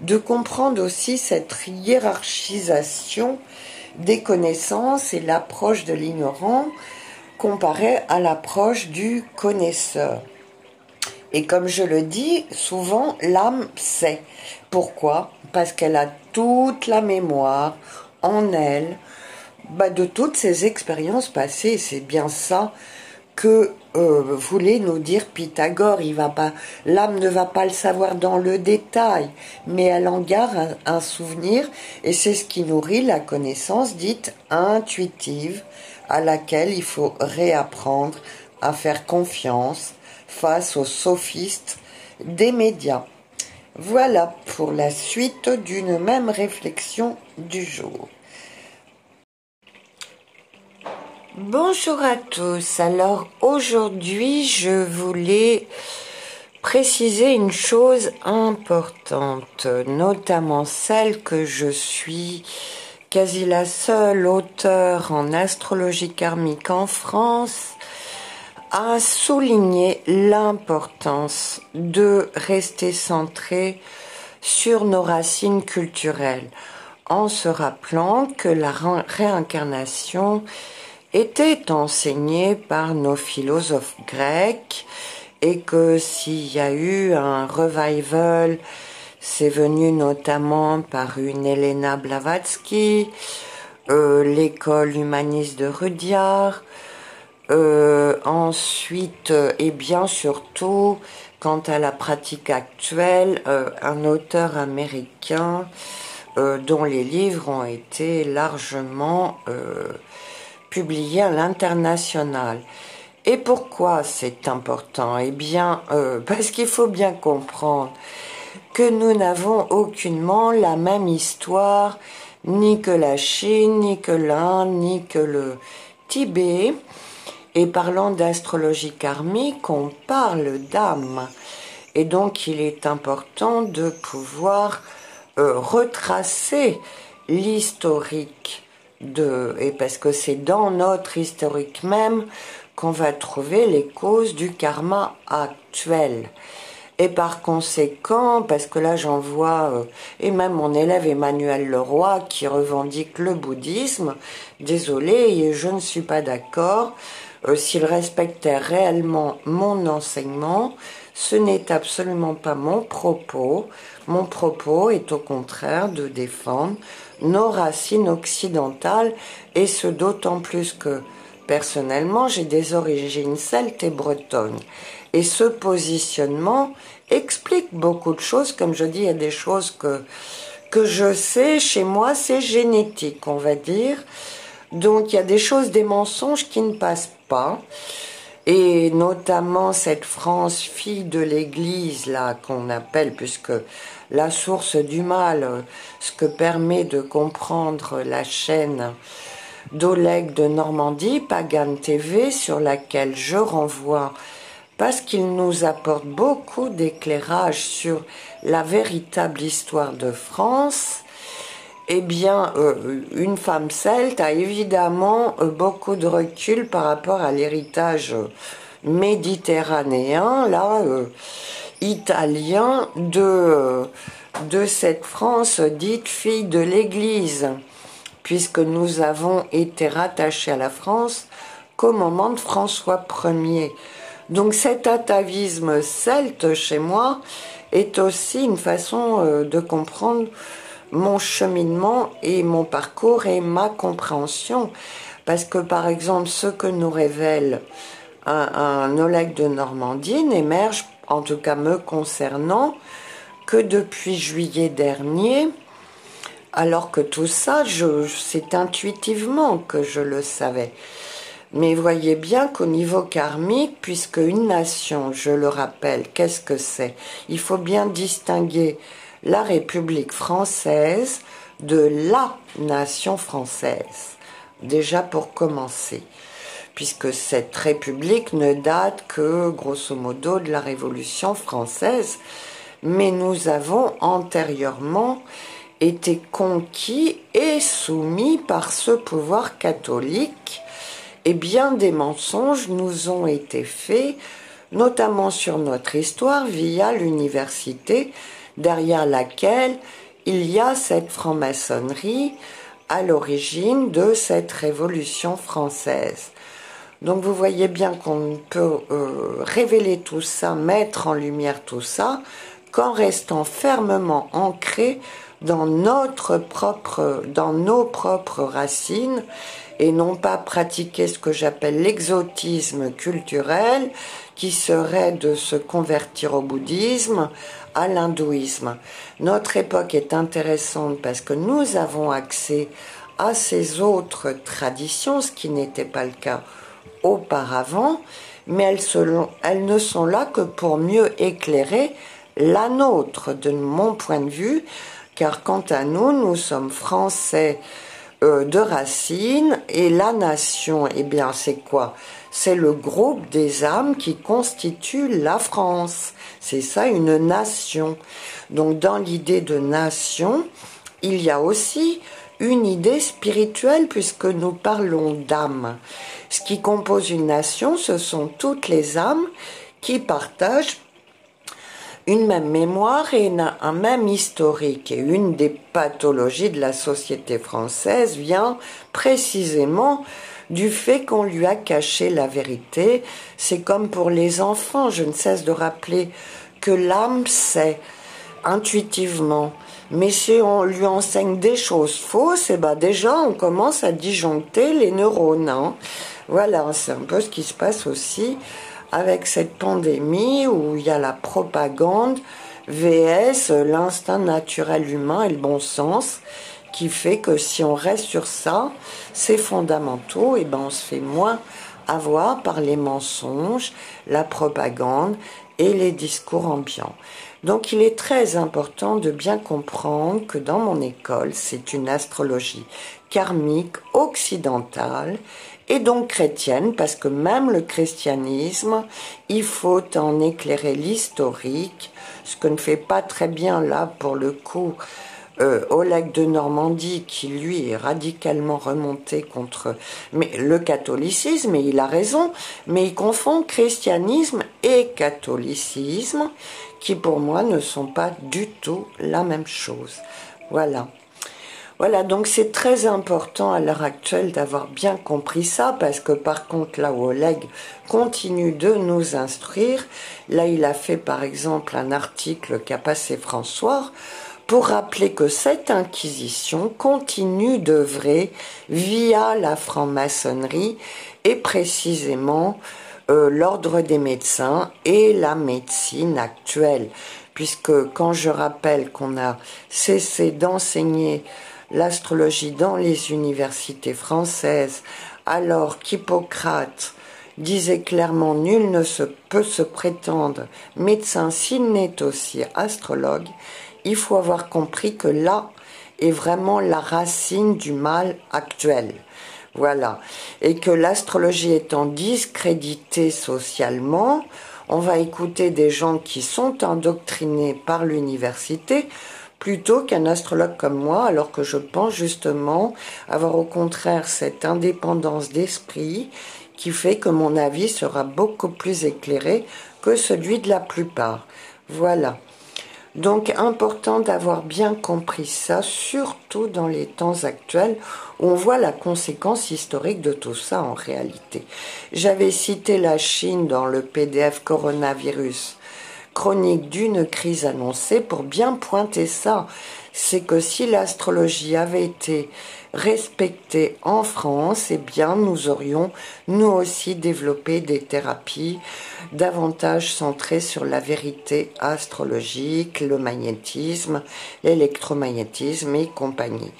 de comprendre aussi cette hiérarchisation des connaissances et l'approche de l'ignorant comparée à l'approche du connaisseur. Et comme je le dis, souvent l'âme sait. Pourquoi? Parce qu'elle a toute la mémoire en elle bah, de toutes ses expériences passées. C'est bien ça que euh, voulait nous dire Pythagore. Il va pas, l'âme ne va pas le savoir dans le détail, mais elle en garde un, souvenir, et c'est ce qui nourrit la connaissance dite intuitive, à laquelle il faut réapprendre à faire confiance face aux sophistes des médias. Voilà pour la suite d'une même réflexion du jour. Bonjour à tous. Alors aujourd'hui, je voulais préciser une chose importante, notamment celle que je suis quasi la seule auteure en astrologie karmique en France à souligner l'importance de rester centré sur nos racines culturelles en se rappelant que la réincarnation était enseigné par nos philosophes grecs et que s'il y a eu un revival, c'est venu notamment par une Elena Blavatsky, euh, l'école humaniste de Rudyard, euh, ensuite, et bien surtout, quant à la pratique actuelle, euh, un auteur américain dont les livres ont été largement publié à l'international. Et pourquoi c'est important? Eh bien, euh, <laughs> parce qu'il faut bien comprendre que nous n'avons aucunement la même histoire, ni que la Chine, ni que l'Inde, ni que le Tibet. Et parlant d'astrologie karmique, on parle d'âme. Et donc il est important de pouvoir euh, retracer l'historique et parce que c'est dans notre historique même qu'on va trouver les causes du karma actuel. Et par conséquent, parce que là j'en vois, euh, et même mon élève Emmanuel Leroy qui revendique le bouddhisme, désolé, je ne suis pas d'accord, euh, s'il respectait réellement mon enseignement, ce n'est absolument pas mon propos. Mon propos est au contraire de défendre nos racines occidentales, et ce d'autant plus que, personnellement, j'ai des origines celtes et bretonnes. Et ce positionnement explique beaucoup de choses. Comme je dis, il y a des choses que, que je sais, chez moi, c'est génétique, on va dire. Donc il y a des choses, des mensonges qui ne passent pas. Et notamment cette France fille de l'Église, là, qu'on appelle, puisque la source du mal, ce que permet de comprendre la chaîne d'Oleg de Normandie, Pagan TV, sur laquelle je renvoie parce qu'il nous apporte beaucoup d'éclairage sur la véritable histoire de France. Eh bien, euh, une femme celte a évidemment euh, beaucoup de recul par rapport à l'héritage méditerranéen. Là, euh, italien de, de cette France dite fille de l'Église, puisque nous avons été rattachés à la France qu'au moment de François Ier. Donc cet atavisme celte chez moi est aussi une façon euh, de comprendre mon cheminement et mon parcours et ma compréhension. Parce que par exemple, ce que nous révèle un, un Oleg de Normandie n'émerge, en tout cas me concernant, que depuis juillet dernier, alors que tout ça, c'est intuitivement que je le savais. Mais voyez bien qu'au niveau karmique, puisque une nation, je le rappelle, qu'est-ce que c'est? Il faut bien distinguer la République française de la nation française. Déjà pour commencer, puisque cette République ne date que, grosso modo, de la Révolution française, mais nous avons antérieurement été conquis et soumis par ce pouvoir catholique, et bien des mensonges nous ont été faits, notamment sur notre histoire via l'université, derrière laquelle il y a cette franc-maçonnerie à l'origine de cette révolution française. Donc vous voyez bien qu'on peut euh, révéler tout ça, mettre en lumière tout ça, qu'en restant fermement ancré dans notre propre, dans nos propres racines et non pas pratiquer ce que j'appelle l'exotisme culturel qui serait de se convertir au bouddhisme, à l'hindouisme. Notre époque est intéressante parce que nous avons accès à ces autres traditions, ce qui n'était pas le cas auparavant, mais elles, elles ne sont là que pour mieux éclairer la nôtre, de mon point de vue, car quant à nous, nous sommes français euh, de racines et la nation, eh bien, c'est quoi? C'est le groupe des âmes qui constitue la France. C'est ça une nation. Donc, dans l'idée de nation, il y a aussi une idée spirituelle puisque nous parlons d'âme. Ce qui compose une nation, ce sont toutes les âmes qui partagent une même mémoire et un même historique. Et une des pathologies de la société française vient précisément du fait qu'on lui a caché la vérité. C'est comme pour les enfants, je ne cesse de rappeler que l'âme sait intuitivement. Mais si on lui enseigne des choses fausses, et eh ben déjà on commence à disjoncter les neurones. Hein. Voilà, c'est un peu ce qui se passe aussi avec cette pandémie où il y a la propagande VS, l'instinct naturel humain et le bon sens, qui fait que si on reste sur ça, c'est fondamentaux, et ben on se fait moins avoir par les mensonges, la propagande et les discours ambiants. Donc il est très important de bien comprendre que dans mon école, c'est une astrologie karmique occidentale et donc chrétienne, parce que même le christianisme, il faut en éclairer l'historique, ce que ne fait pas très bien là pour le coup euh, Oleg de Normandie, qui lui est radicalement remonté contre mais, le catholicisme, et il a raison, mais il confond christianisme et catholicisme, qui pour moi ne sont pas du tout la même chose. Voilà. Voilà, donc c'est très important à l'heure actuelle d'avoir bien compris ça, parce que par contre, là où Oleg continue de nous instruire, là il a fait par exemple un article qu'a passé François, pour rappeler que cette inquisition continue d'œuvrer via la franc-maçonnerie et précisément euh, l'ordre des médecins et la médecine actuelle. Puisque quand je rappelle qu'on a cessé d'enseigner l'astrologie dans les universités françaises, alors qu'Hippocrate disait clairement nul ne se peut se prétendre médecin s'il n'est aussi astrologue, il faut avoir compris que là est vraiment la racine du mal actuel. Voilà. Et que l'astrologie étant discréditée socialement, on va écouter des gens qui sont endoctrinés par l'université plutôt qu'un astrologue comme moi, alors que je pense justement avoir au contraire cette indépendance d'esprit qui fait que mon avis sera beaucoup plus éclairé que celui de la plupart. Voilà. Donc important d'avoir bien compris ça, surtout dans les temps actuels où on voit la conséquence historique de tout ça en réalité. J'avais cité la Chine dans le PDF coronavirus chronique d'une crise annoncée pour bien pointer ça. C'est que si l'astrologie avait été respectée en France, eh bien, nous aurions, nous aussi, développé des thérapies davantage centrées sur la vérité astrologique, le magnétisme, l'électromagnétisme et compagnie.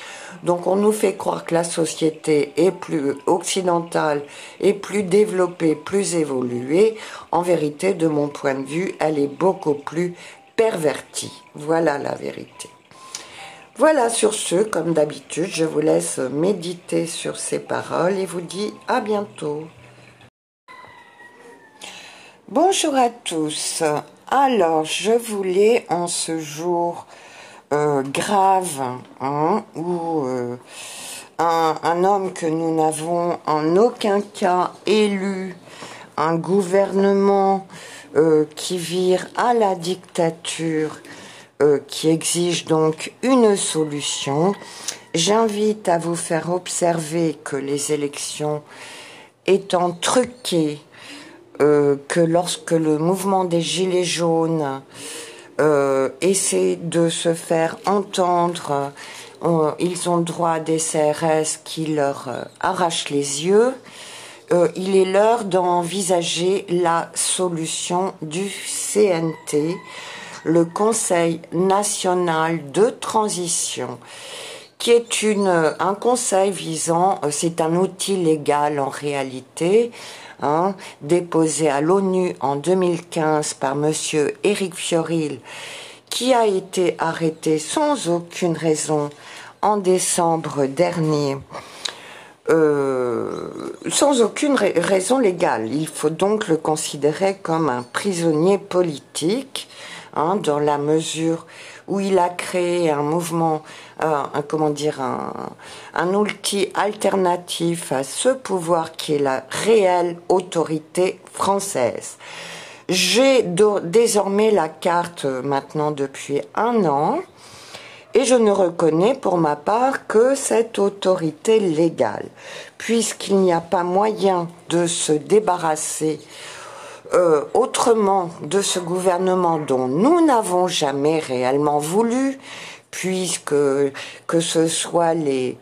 Donc, on nous fait croire que la société est plus occidentale, est plus développée, plus évoluée. En vérité, de mon point de vue, elle est beaucoup plus pervertie. Voilà la vérité. Voilà, sur ce, comme d'habitude, je vous laisse méditer sur ces paroles et vous dis à bientôt. Bonjour à tous. Alors, je voulais en ce jour euh, grave, hein, où euh, un, homme que nous n'avons en aucun cas élu, un gouvernement euh, qui vire à la dictature, euh, qui exige donc une solution. J'invite à vous faire observer que les élections étant truquées, euh, que lorsque le mouvement des Gilets jaunes euh, essaie de se faire entendre, ils ont droit à des CRS qui leur arrachent les yeux. il est l'heure d'envisager la solution du CNT le Conseil national de transition, qui est une, un conseil visant, euh, c'est un outil légal en réalité, hein, déposé à l'ONU en 2015 par Monsieur Éric Fioril, qui a été arrêté sans aucune raison en décembre dernier. Euh, sans aucune raison légale. Il faut donc le considérer comme un prisonnier politique Hein, dans la mesure où il a créé un mouvement, un, comment dire, un, outil alternatif à ce pouvoir qui est la réelle autorité française. J'ai désormais la carte maintenant depuis un an et je ne reconnais pour ma part que cette autorité légale, puisqu'il n'y a pas moyen de se débarrasser euh, autrement de ce gouvernement dont nous n'avons jamais réellement voulu, puisque que ce soit les,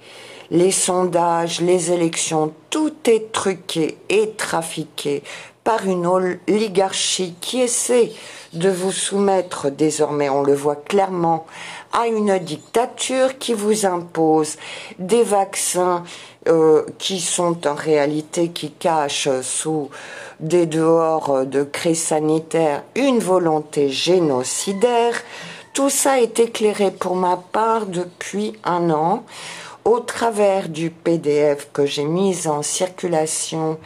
les sondages, les élections, tout est truqué et trafiqué par une oligarchie qui essaie de vous soumettre désormais, on le voit clairement, à une dictature qui vous impose des vaccins euh, qui sont en réalité, qui cachent sous des dehors de crise sanitaire une volonté génocidaire. Tout ça est éclairé pour ma part depuis un an au travers du PDF que j'ai mis en circulation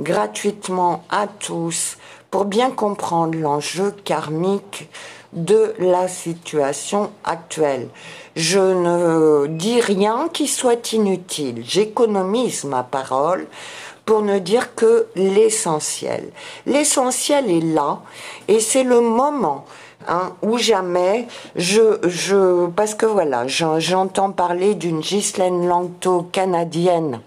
gratuitement à tous pour bien comprendre l'enjeu karmique de la situation actuelle. Je ne dis rien qui soit inutile, j'économise ma parole pour ne dire que l'essentiel. L'essentiel est là et c'est le moment hein, où jamais je, je parce que voilà, j'entends parler d'une Ghislaine Langto canadienne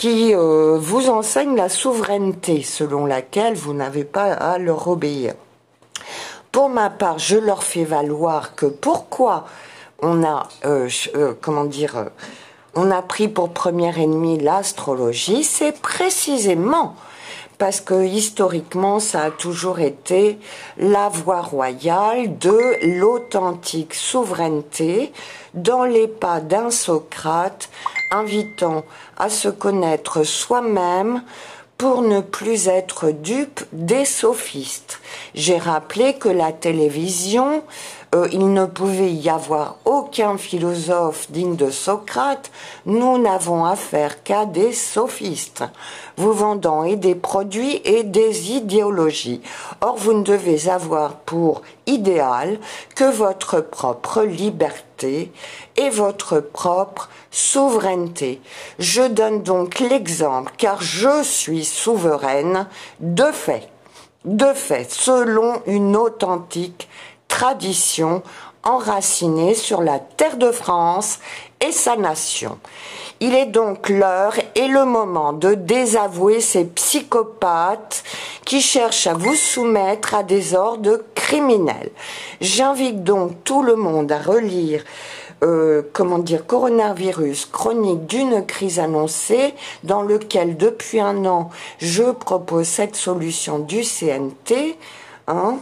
qui euh, vous enseigne la souveraineté selon laquelle vous n'avez pas à leur obéir. Pour ma part, je leur fais valoir que pourquoi on a, euh, euh, comment dire, on a pris pour premier ennemi l'astrologie, c'est précisément parce que historiquement, ça a toujours été la voie royale de l'authentique souveraineté dans les pas d'un Socrate, invitant à se connaître soi-même pour ne plus être dupe des sophistes. J'ai rappelé que la télévision euh, il ne pouvait y avoir aucun philosophe digne de Socrate, nous n'avons affaire qu'à des sophistes, vous vendant et des produits et des idéologies. Or, vous ne devez avoir pour idéal que votre propre liberté et votre propre souveraineté. Je donne donc l'exemple, car je suis souveraine de fait, de fait, selon une authentique traditions enracinées sur la terre de France et sa nation. Il est donc l'heure et le moment de désavouer ces psychopathes qui cherchent à vous soumettre à des ordres criminels. J'invite donc tout le monde à relire euh, comment dire, coronavirus chronique d'une crise annoncée, dans lequel depuis un an je propose cette solution du CNT. Hein.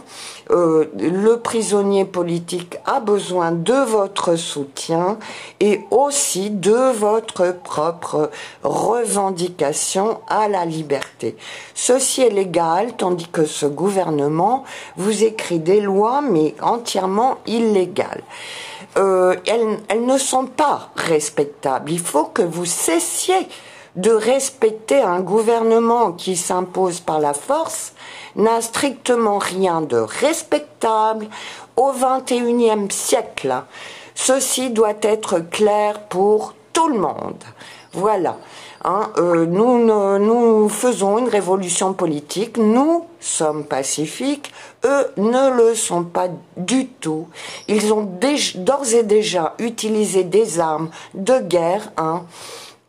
Euh, le prisonnier politique a besoin de votre soutien et aussi de votre propre revendication à la liberté. Ceci est légal, tandis que ce gouvernement vous écrit des lois, mais entièrement illégales. Euh, elles, ne sont pas respectables. Il faut que vous cessiez de respecter un gouvernement qui s'impose par la force n'a strictement rien de respectable au XXIe siècle. Ceci doit être clair pour tout le monde. Voilà. Hein, euh, nous, nous faisons une révolution politique, nous sommes pacifiques, eux ne le sont pas du tout. Ils ont d'ores et déjà utilisé des armes de guerre hein,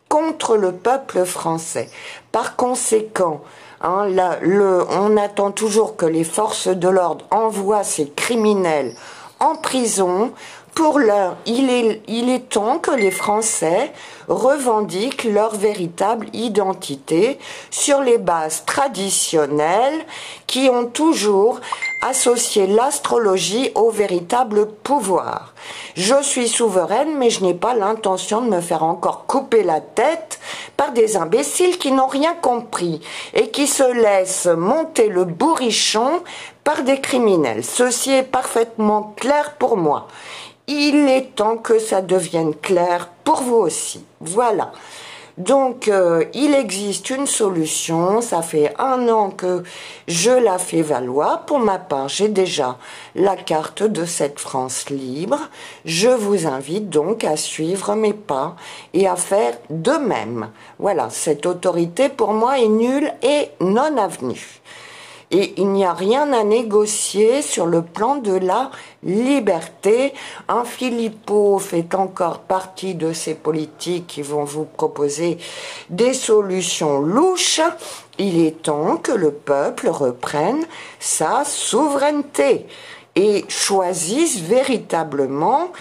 contre le peuple français. Par conséquent, hein, on attend toujours que les forces de l'ordre envoient ces criminels en prison pour l'heure, il est, il est temps que les Français revendiquent leur véritable identité sur les bases traditionnelles qui ont toujours associé l'astrologie au véritable pouvoir. Je suis souveraine, mais je n'ai pas l'intention de me faire encore couper la tête par des imbéciles qui n'ont rien compris et qui se laissent monter le bourrichon par des criminels. Ceci est parfaitement clair pour moi il est temps que ça devienne clair pour vous aussi. Voilà. Donc, euh, il existe une solution. Ça fait un an que je la fais valoir. Pour ma part, j'ai déjà la carte de cette France libre. Je vous invite donc à suivre mes pas et à faire de même. Voilà, cette autorité pour moi est nulle et non avenue et il n'y a rien à négocier sur le plan de la liberté. Un Philippot fait encore partie de ces politiques qui vont vous proposer des solutions louches. Il est temps que le peuple reprenne sa souveraineté et choisisse véritablement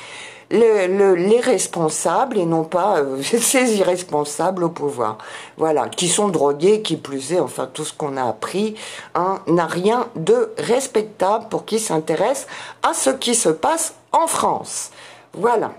les responsables et non pas euh, <laughs> ces irresponsables au pouvoir. Voilà, qui sont drogués, qui plus est, enfin tout ce qu'on a appris, hein, n'a rien de respectable pour qui s'intéresse à ce qui se passe en France. Voilà.